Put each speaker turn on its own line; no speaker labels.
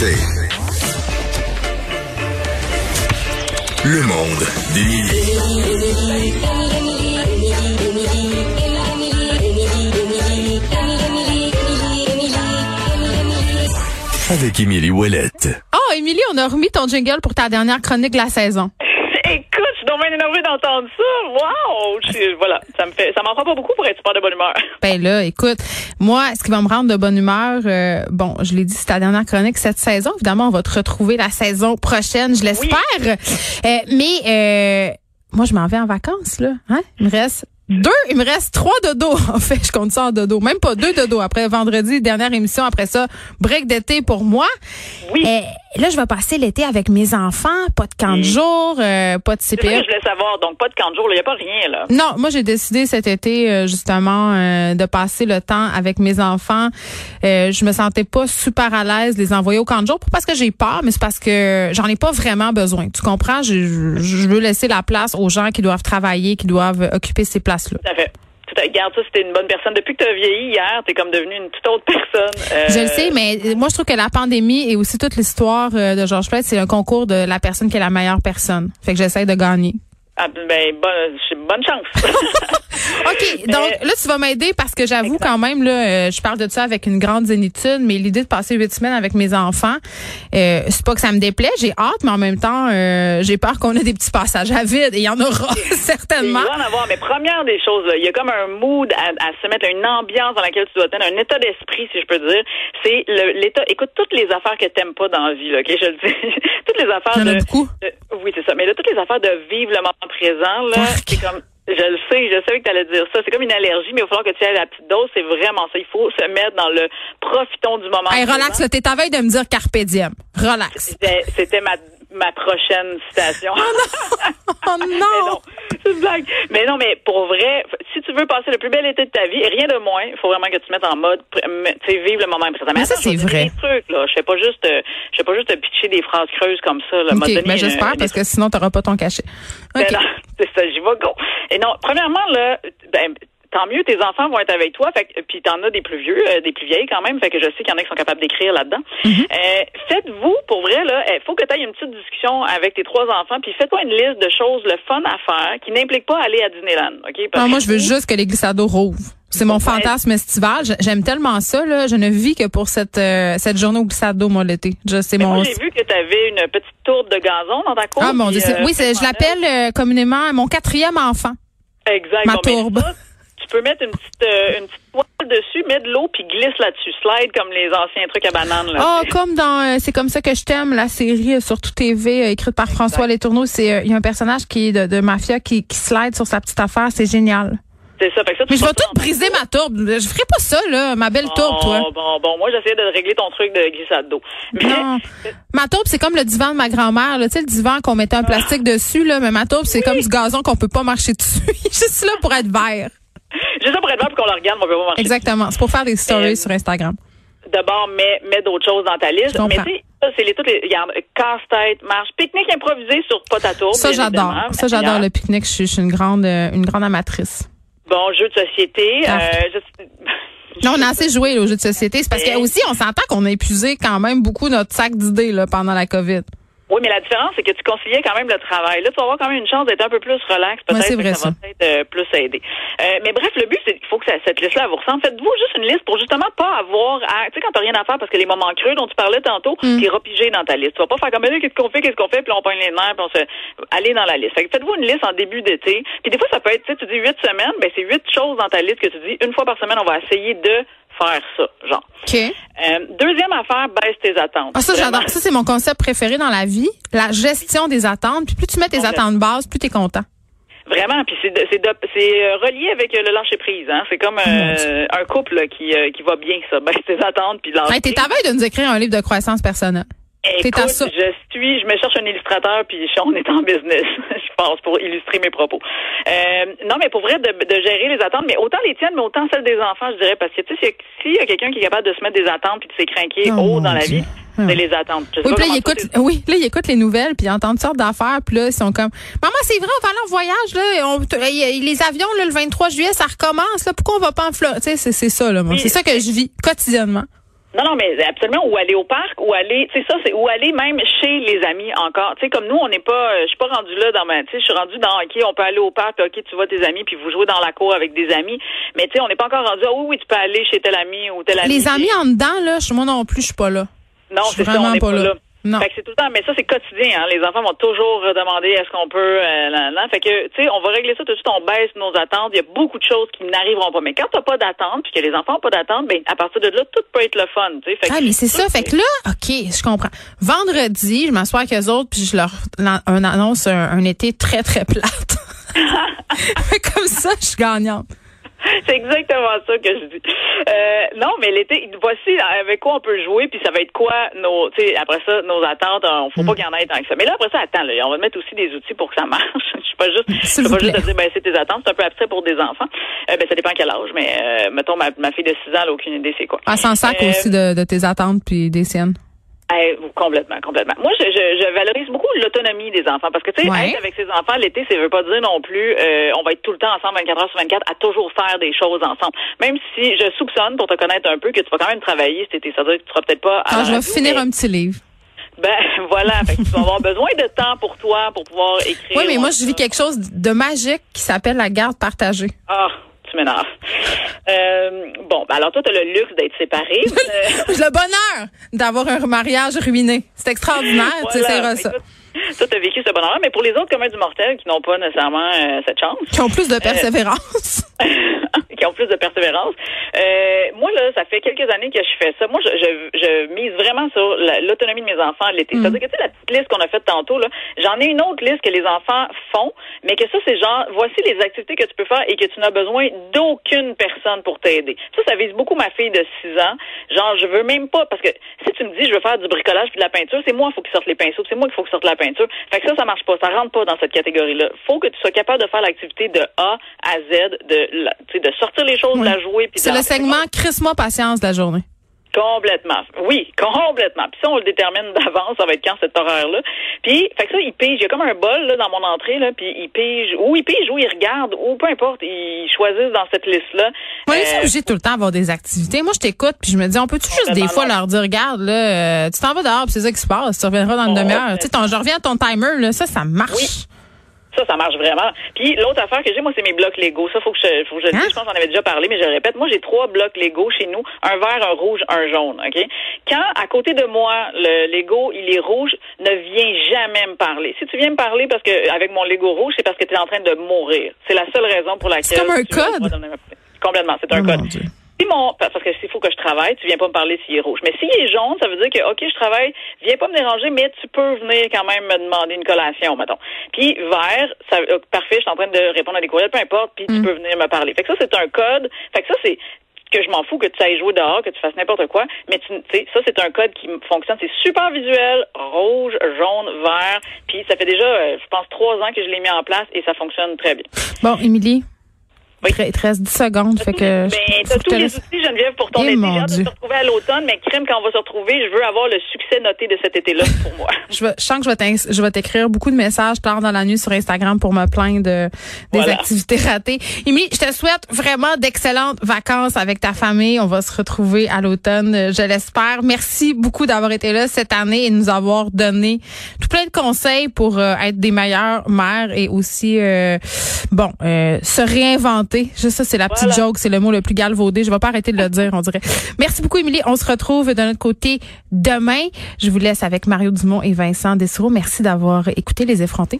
Le monde d'Émilie. Avec Émilie Ouellette.
Oh, Émilie, on a remis ton jingle pour ta dernière chronique de la saison.
Donc bien énervée d'entendre ça. Wow! Je voilà, ça me fait, ça m'en prend pas beaucoup pour être super de bonne humeur.
Ben là, écoute, moi, ce qui va me rendre de bonne humeur, euh, bon, je l'ai dit, c'est ta dernière chronique cette saison. Évidemment, on va te retrouver la saison prochaine, je l'espère. Euh, mais euh, moi, je m'en vais en vacances, là. Hein? Il me reste deux, il me reste trois dodos. En fait, je compte ça en dodo. Même pas deux dodos. Après vendredi, dernière émission. Après ça, break d'été pour moi.
Oui.
Euh, là, je vais passer l'été avec mes enfants. Pas de camp de jour, euh, pas de
C'est ça
CPE.
que je voulais savoir. Donc, pas de camp de jour, il n'y a pas rien, là.
Non, moi j'ai décidé cet été euh, justement euh, de passer le temps avec mes enfants. Euh, je me sentais pas super à l'aise de les envoyer au camp de jour, pas parce que j'ai peur, mais c'est parce que j'en ai pas vraiment besoin. Tu comprends? Je, je- veux laisser la place aux gens qui doivent travailler, qui doivent occuper ces places-là.
Tout à fait. Tout à fait. Regarde, ça, c'était une bonne personne. Depuis que tu as vieilli hier, tu es comme devenue une toute autre personne. Euh,
Je le sais, mais euh, moi je trouve que la pandémie et aussi toute l'histoire euh, de Georges Floyd, c'est un concours de la personne qui est la meilleure personne. Fait que j'essaie de gagner.
Ah, ben, bonne, bonne chance.
OK, donc là, tu vas m'aider parce que j'avoue quand même, là, euh, je parle de ça avec une grande zénitude, mais l'idée de passer huit semaines avec mes enfants, euh, c'est pas que ça me déplaît, j'ai hâte, mais en même temps, euh, j'ai peur qu'on ait des petits passages à vide, et il y en aura certainement.
Il va en avoir, mais première des choses, là, il y a comme un mood à, à se mettre, une ambiance dans laquelle tu dois être, un état d'esprit, si je peux dire. C'est le- l'état. Écoute, toutes les affaires que t'aimes pas dans la vie, là, ok, je le dis. toutes les affaires de- oui, c'est ça. Mais là, toutes les affaires de vivre le moment présent, là, c'est comme. Je le sais, je savais que tu allais dire ça. C'est comme une allergie, mais il va falloir que tu ailles à la petite dose. C'est vraiment ça. Il faut se mettre dans le profitons du moment.
Hey, relax, t'es à veille de me dire carpe diem. Relax.
C'était ma, ma prochaine citation.
Oh
Mais
non!
non, c'est une blague. Mais non, mais pour vrai, si tu veux passer le plus bel été de ta vie, et rien de moins, il faut vraiment que tu mettes en mode, tu sais, vivre le moment présent.
Mais ça, c'est
te
vrai.
Je fais pas juste, euh, je fais pas juste te pitcher des phrases creuses comme ça, là. M'a
OK,
donné,
ben j'espère, parce que sinon, t'auras pas ton cachet.
ben
OK.
non, c'est ça, j'y vais go. Et non, premièrement, là, ben, tant mieux, tes enfants vont être avec toi. Fait que, puis t'en as des plus vieux, euh, des plus vieilles quand même. Fait que je sais qu'il y en a qui sont capables d'écrire là-dedans.
Mm-hmm.
Euh, faites-vous, pour vrai, là, il faut que tu aies une petite discussion avec tes trois enfants, puis fais-toi une liste de choses, le fun à faire, qui n'implique pas aller à Disneyland. OK? Parce
Non, moi, je veux juste que les glissados rouvrent. C'est mon fantasme estival. J'aime tellement ça, là. Je ne vis que pour cette, euh, cette journée au glissade d'eau, moi, l'été. Mon.
moi, j'ai vu que tu avais une petite tourbe de gazon dans ta cour.
Ah, mon Dieu. oui, je l'appelle communément mon quatrième enfant.
Exact.
Ma tourbe.
Tu peux mettre une petite, euh, une petite toile dessus, mettre de l'eau, puis glisse là-dessus. Slide comme les anciens trucs à banane. Là.
Oh, comme dans euh, C'est comme ça que je t'aime, la série euh, sur tout TV, euh, écrite par François Letourneau. C'est, euh, il y a un personnage qui est de, de mafia qui, qui slide sur sa petite affaire. C'est génial.
C'est ça. Fait que ça, tu
Mais je vais tout briser ma tourbe. Je ferai pas ça, là, ma belle tourbe, toi.
Bon, bon, bon, moi, j'essayais de régler ton truc de glissade d'eau. Mais,
Non. Ma tourbe, c'est comme le divan de ma grand-mère. là. Tu sais, le divan qu'on mettait un plastique dessus, là, mais ma tourbe, c'est comme du gazon qu'on peut pas marcher dessus. Est juste là pour être vert.
Juste après le pour qu'on le regarde, on peut pas marcher.
Exactement. C'est pour faire des stories
Euh,
sur Instagram.
D'abord, mets, mets d'autres choses dans ta liste. Mais tu sais, ça, c'est les toutes les, regarde, casse-tête, marche, pique-nique improvisé sur tourbe.
Ça, j'adore. Ça, j'adore le pique-nique. Je suis, je suis une grande, euh, une grande amatrice.
Bon, jeu de société. Euh, je-
Non, on a assez joué là, aux jeux de société. C'est parce que aussi, on s'entend qu'on a épuisé quand même beaucoup notre sac d'idées là, pendant la COVID.
Oui, mais la différence, c'est que tu conciliais quand même le travail. Là, tu vas avoir quand même une chance d'être un peu plus relax, peut-être.
Ouais,
que
ça,
va peut-être euh, plus aider. Euh, mais bref, le but, c'est qu'il faut que ça- cette liste-là vous ressemble. Faites-vous juste une liste pour justement pas avoir à, tu sais, quand t'as rien à faire parce que les moments creux dont tu parlais tantôt,
Mm.
t'es repigé dans ta liste. Tu vas pas faire comme, qu'est-ce qu'on fait, qu'est-ce qu'on fait, puis on pogne les nerfs, puis on se, aller dans la liste. Fait que faites-vous une liste en début d'été. Puis des fois, ça peut être, tu sais, tu dis huit semaines, ben, c'est huit choses dans ta liste que tu dis, une fois par semaine, on va essayer de faire ça, genre. Euh, deuxième affaire, baisse tes attentes.
Ah, ça, j'adore. Ça, c'est mon concept préféré dans la vie. La gestion des attentes. Puis plus tu mets tes
Complètement.
attentes basses, plus t'es content.
Vraiment, puis c'est c'est euh, relié avec euh, le lâcher prise. Hein? C'est comme euh, un couple qui qui va bien ça, baisse tes attentes puis lâcher.
Hey, t'es à de nous écrire un livre de croissance personnelle.
Écoute,
ça.
je suis, je me cherche un illustrateur puis on est en business, je pense, pour illustrer mes propos. Euh, non, mais pour vrai, de, de gérer les attentes, mais autant les tiennes, mais autant celles des enfants, je dirais, parce que tu sais, s'il y a- quelqu'un qui est capable de se mettre des attentes puis de s'écrinquer
Oh,
haut dans la vie,
Ah.
c'est les attentes. Je sais
Oui,
pas
puis là, ils
toi,
écoutent, oui, là, ils écoutent les nouvelles, puis ils entendent toutes sortes d'affaires, puis là, ils sont comme, maman, c'est vrai, on va aller en voyage, là, on- les avions, là, le 23 juillet, ça recommence, là, pourquoi on va pas en Floride? Tu sais, c'est c'est ça, là, moi.
Oui.
C'est ça que je vis quotidiennement.
Non, non, mais absolument, ou aller au parc, ou aller, tu sais, ça, c'est, ou aller même chez les amis encore. Tu sais, comme nous, on n'est pas, euh, je suis pas rendu là dans ma, tu sais, je suis rendu dans, OK, on peut aller au parc, OK, tu vois tes amis, puis vous jouez dans la cour avec des amis. Mais tu sais, on n'est pas encore rendu, ah, oui, oui, tu peux aller chez tel ami ou tel ami.
Les amis en dedans, là, moi non plus, je suis pas là.
Non, c'est ça, on n'est pas là. Non. Fait que c'est tout le temps, mais ça c'est quotidien. Hein. Les enfants vont toujours demander est-ce qu'on peut. Euh, là, là. Fait que tu sais, on va régler ça tout de suite. On baisse nos attentes. Il y a beaucoup de choses qui n'arriveront pas. Mais quand t'as pas d'attente, puis que les enfants n'ont pas d'attente, ben à partir de là, tout peut être le fun. Tu sais.
ah mais c'est ça. Fait que là, ok, je comprends. Vendredi, je m'assois avec eux autres, puis je leur un annonce un, été très très plate. Comme ça, je suis gagnante.
C'est exactement ça que je dis. Euh, non, mais l'été, voici avec quoi on peut jouer, puis ça va être quoi nos, tu sais, après ça, nos attentes. On faut pas mm. qu'il y en ait tant que ça. Mais là, après ça, attends, là, on va mettre aussi des outils pour que ça marche. je suis pas juste, je suis pas juste à dire, ben, c'est tes attentes. C'est un peu abstrait pour des enfants. Euh, ben, ça dépend quel âge, mais euh, mettons, ma, ma fille de 6 ans, elle a aucune idée c'est quoi.
Ah, sans sac euh, aussi de, de tes attentes puis des siennes.
Complètement, complètement. Moi, je, je, je valorise beaucoup l'autonomie des enfants parce que, tu sais, être avec ses enfants l'été, ça veut pas dire non plus euh, on va être tout le temps ensemble 24 heures sur 24 à toujours faire des choses ensemble. Même si je soupçonne, pour te connaître un peu, que tu vas quand même travailler cet été. Ça veut dire que tu seras peut-être pas...
À ah, je vais finir un petit livre.
Ben voilà, fait que tu vas avoir besoin de temps pour toi pour pouvoir écrire.
Oui, mais moi je vis quelque chose de magique qui s'appelle la garde partagée.
Ah, tu m'énerves. Euh, bon, ben alors toi, tu as le luxe d'être séparé.
le bonheur d'avoir un mariage ruiné. C'est extraordinaire, tu sais, ça.
Toi, tu as vécu ce bonheur mais pour les autres communs du mortel qui n'ont pas nécessairement euh, cette chance.
Qui ont plus de euh, persévérance.
qui ont plus de persévérance. Euh, moi, là, ça fait quelques années que je fais ça. Moi, je, je, je mise vraiment sur l'autonomie de mes enfants l'été. Mm. C'est-à-dire que, tu sais, la petite liste qu'on a faite tantôt, là, j'en ai une autre liste que les enfants font, mais que ça, c'est genre, voici les activités que tu peux faire et que tu n'as besoin d'aucune personne pour t'aider. Ça, ça vise beaucoup ma fille de 6 ans. Genre, je veux même pas, parce que si tu me dis, je veux faire du bricolage puis de la peinture, c'est moi, il faut qu'il sorte les pinceaux, c'est moi qu'il faut qu'il sorte la peinture. Fait que ça, ça marche pas. Ça rentre pas dans cette catégorie-là. Faut que tu sois capable de faire l'activité de A à Z, de, de sortir les choses, de la jouer.
C'est le segment Chris-moi patience de la journée.
Complètement. Oui, complètement. Puis ça, on le détermine d'avance, ça va être quand cet horaire-là. Puis, fait que ça, il pige. Il y a comme un bol là, dans mon entrée, là, puis il pige, ou il pige, ou il regarde, ou peu importe, ils choisissent dans cette liste-là.
Moi, euh, est obligé tout le temps d'avoir des activités. Moi, je t'écoute, puis je me dis, on peut-tu juste des fois leur dire, regarde, là, euh, tu t'en vas dehors, puis c'est ça qui se passe, tu reviendras dans une demi-heure. Tu sais, je reviens à ton timer, là, ça, ça marche.
Ça, ça marche vraiment. Puis l'autre affaire que j'ai, moi, c'est mes blocs Lego. Ça, faut que je, faut que je. Hein? Je pense qu'on avait déjà parlé, mais je répète. Moi, j'ai trois blocs Lego chez nous. Un vert, un rouge, un jaune. OK? Quand, à côté de moi, le Lego, il est rouge, ne viens jamais me parler. Si tu viens me parler parce que, avec mon Lego rouge, c'est parce que tu es en train de mourir. C'est la seule raison pour laquelle. C'est
comme un code.
Complètement. C'est un oh code. Si mon, parce que s'il faut que je travaille, tu viens pas me parler s'il est rouge. Mais s'il est jaune, ça veut dire que, OK, je travaille, viens pas me déranger, mais tu peux venir quand même me demander une collation, mettons. Puis vert, ça, euh, parfait, je suis en train de répondre à des courriels, peu importe, puis tu mm. peux venir me parler. Fait que ça, c'est un code. Fait que ça, c'est, que je m'en fous que tu ailles jouer dehors, que tu fasses n'importe quoi, mais tu sais, ça c'est un code qui fonctionne, c'est super visuel, rouge, jaune, vert, puis ça fait déjà, euh, je pense, trois ans que je l'ai mis en place et ça fonctionne très bien.
Bon, Émilie, oui. Il te reste 10 secondes. Fait que
ben, t'as tous les outils, Geneviève, pour ton eh, été. de se retrouver à l'automne, mais crime, quand on va se retrouver, je veux avoir le succès noté de cet été-là pour moi.
je, veux, je sens que je vais t'écrire beaucoup de messages tard dans la nuit sur Instagram pour me plaindre de, des activités ratées. Émilie, je te souhaite vraiment d'excellentes vacances avec ta famille. On va se retrouver à l'automne, je l'espère. Merci beaucoup d'avoir été là cette année et de nous avoir donné tout plein de conseils pour euh, être des meilleures mères et aussi, euh, bon, euh, se réinventer Juste ça, c'est la petite joke, c'est le mot le plus galvaudé. Je vais pas arrêter de le dire, on dirait. Merci beaucoup, Émilie. On se retrouve de notre côté demain. Je vous laisse avec Mario Dumont et Vincent Dessereau. Merci d'avoir écouté les effrontés.